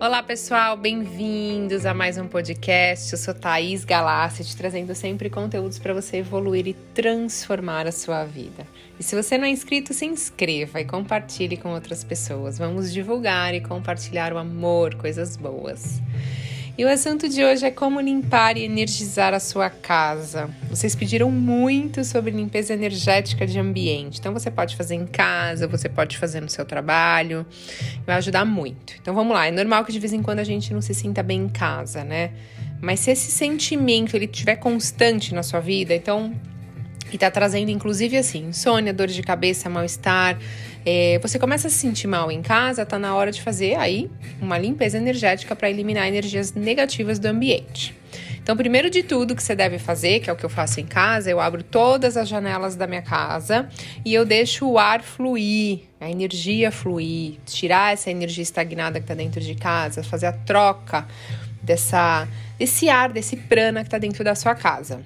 Olá pessoal, bem-vindos a mais um podcast. Eu sou Thaís Galassi, te trazendo sempre conteúdos para você evoluir e transformar a sua vida. E se você não é inscrito, se inscreva e compartilhe com outras pessoas. Vamos divulgar e compartilhar o amor, coisas boas. E o assunto de hoje é como limpar e energizar a sua casa. Vocês pediram muito sobre limpeza energética de ambiente. Então você pode fazer em casa, você pode fazer no seu trabalho. Vai ajudar muito. Então vamos lá. É normal que de vez em quando a gente não se sinta bem em casa, né? Mas se esse sentimento ele estiver constante na sua vida, então e tá trazendo inclusive assim, insônia, dor de cabeça, mal-estar, é, você começa a se sentir mal em casa, tá na hora de fazer aí uma limpeza energética para eliminar energias negativas do ambiente. Então, primeiro de tudo que você deve fazer, que é o que eu faço em casa, eu abro todas as janelas da minha casa e eu deixo o ar fluir, a energia fluir, tirar essa energia estagnada que está dentro de casa, fazer a troca dessa, desse ar, desse prana que está dentro da sua casa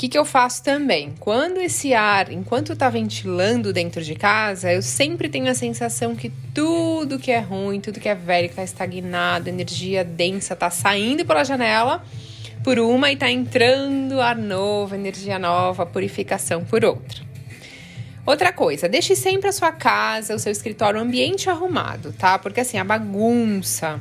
que, que eu faço também? Quando esse ar, enquanto está ventilando dentro de casa, eu sempre tenho a sensação que tudo que é ruim, tudo que é velho, que está estagnado, energia densa, está saindo pela janela por uma e está entrando ar novo, energia nova, purificação por outra. Outra coisa, deixe sempre a sua casa, o seu escritório, o ambiente arrumado, tá? Porque assim, a bagunça,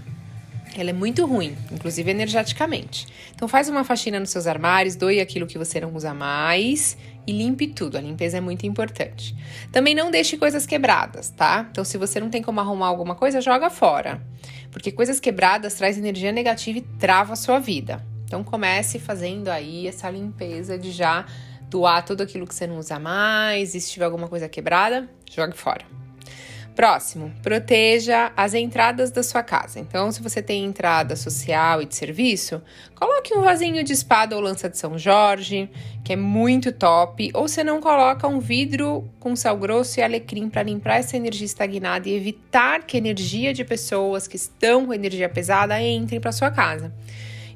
ela é muito ruim, inclusive energeticamente. Então faz uma faxina nos seus armários, doe aquilo que você não usa mais e limpe tudo. A limpeza é muito importante. Também não deixe coisas quebradas, tá? Então se você não tem como arrumar alguma coisa, joga fora. Porque coisas quebradas traz energia negativa e trava a sua vida. Então comece fazendo aí essa limpeza de já doar tudo aquilo que você não usa mais, e se tiver alguma coisa quebrada, jogue fora. Próximo, proteja as entradas da sua casa. Então, se você tem entrada social e de serviço, coloque um vasinho de espada ou lança de São Jorge, que é muito top. Ou se não, coloca um vidro com sal grosso e alecrim para limpar essa energia estagnada e evitar que energia de pessoas que estão com energia pesada entre para sua casa.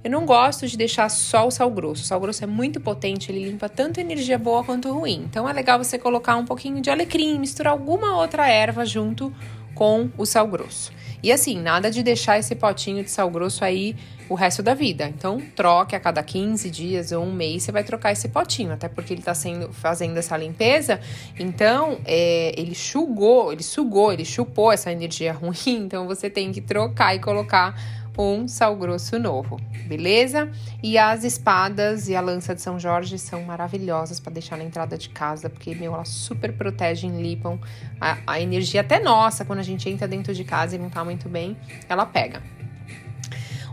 Eu não gosto de deixar só o sal grosso. O sal grosso é muito potente, ele limpa tanto energia boa quanto ruim. Então é legal você colocar um pouquinho de alecrim, misturar alguma outra erva junto com o sal grosso. E assim, nada de deixar esse potinho de sal grosso aí o resto da vida. Então, troque a cada 15 dias ou um mês, você vai trocar esse potinho, até porque ele está sendo fazendo essa limpeza. Então, é, ele sugou, ele sugou, ele chupou essa energia ruim. Então, você tem que trocar e colocar um sal grosso novo, beleza? E as espadas e a lança de São Jorge são maravilhosas para deixar na entrada de casa, porque, meu, elas super protegem, limpam a, a energia até nossa, quando a gente entra dentro de casa e não tá muito bem, ela pega.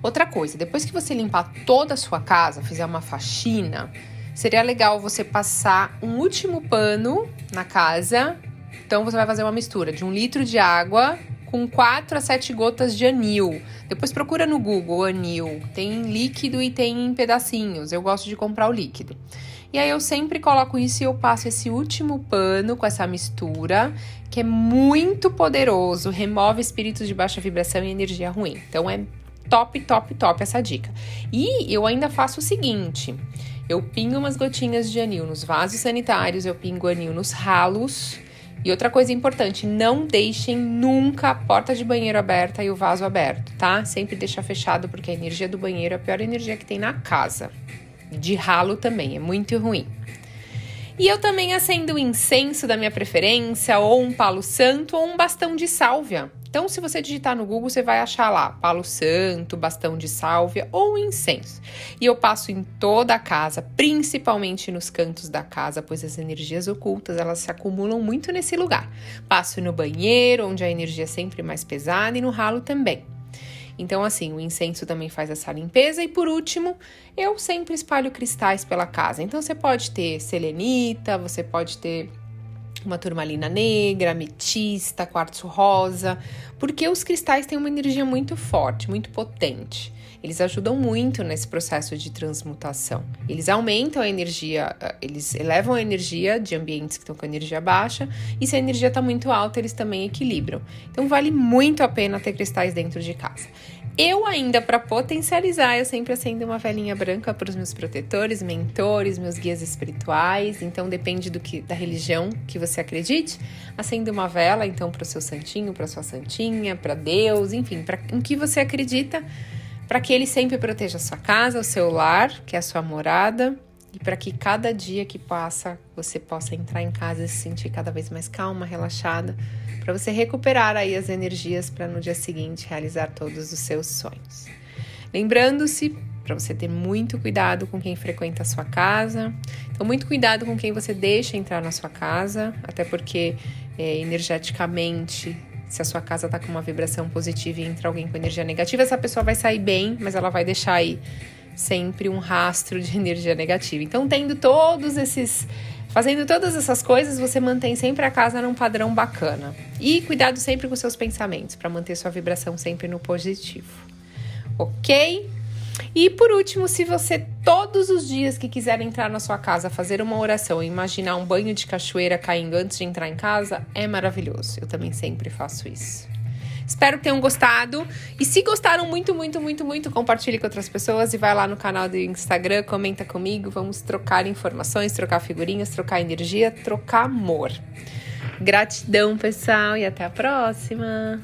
Outra coisa, depois que você limpar toda a sua casa, fizer uma faxina, seria legal você passar um último pano na casa. Então você vai fazer uma mistura de um litro de água com 4 a 7 gotas de anil. Depois procura no Google anil. Tem líquido e tem em pedacinhos. Eu gosto de comprar o líquido. E aí eu sempre coloco isso e eu passo esse último pano com essa mistura, que é muito poderoso, remove espíritos de baixa vibração e energia ruim. Então é top, top, top essa dica. E eu ainda faço o seguinte: eu pingo umas gotinhas de anil nos vasos sanitários, eu pingo anil nos ralos e outra coisa importante, não deixem nunca a porta de banheiro aberta e o vaso aberto, tá? Sempre deixar fechado porque a energia do banheiro é a pior energia que tem na casa. De ralo também, é muito ruim. E eu também acendo incenso da minha preferência, ou um palo santo, ou um bastão de sálvia. Então, se você digitar no Google, você vai achar lá palo santo, bastão de sálvia ou incenso. E eu passo em toda a casa, principalmente nos cantos da casa, pois as energias ocultas elas se acumulam muito nesse lugar. Passo no banheiro, onde a energia é sempre mais pesada, e no ralo também. Então, assim, o incenso também faz essa limpeza. E por último, eu sempre espalho cristais pela casa. Então, você pode ter selenita, você pode ter uma turmalina negra, ametista, quartzo rosa, porque os cristais têm uma energia muito forte, muito potente. Eles ajudam muito nesse processo de transmutação. Eles aumentam a energia, eh, eles elevam a energia de ambientes que estão com energia baixa, e se a energia está muito alta, eles também equilibram. Então vale muito a pena ter cristais dentro de casa. Eu ainda, para potencializar, eu sempre acendo uma velinha branca para os meus protetores, mentores, meus guias espirituais. Então depende do que da religião que você acredite. Acende uma vela, então, para o seu santinho, para sua santinha, para Deus, enfim, para em que você acredita, para que ele sempre proteja a sua casa, o seu lar, que é a sua morada, e para que cada dia que passa você possa entrar em casa e se sentir cada vez mais calma, relaxada para você recuperar aí as energias para no dia seguinte realizar todos os seus sonhos. Lembrando-se para você ter muito cuidado com quem frequenta a sua casa. Então, muito cuidado com quem você deixa entrar na sua casa, até porque é, energeticamente, se a sua casa está com uma vibração positiva e entra alguém com energia negativa, essa pessoa vai sair bem, mas ela vai deixar aí sempre um rastro de energia negativa. Então, tendo todos esses Fazendo todas essas coisas, você mantém sempre a casa num padrão bacana. E cuidado sempre com seus pensamentos, para manter sua vibração sempre no positivo. Ok? E por último, se você todos os dias que quiser entrar na sua casa fazer uma oração e imaginar um banho de cachoeira caindo antes de entrar em casa, é maravilhoso. Eu também sempre faço isso. Espero que tenham gostado. E se gostaram muito, muito, muito, muito, compartilhe com outras pessoas e vai lá no canal do Instagram, comenta comigo. Vamos trocar informações, trocar figurinhas, trocar energia, trocar amor. Gratidão, pessoal, e até a próxima!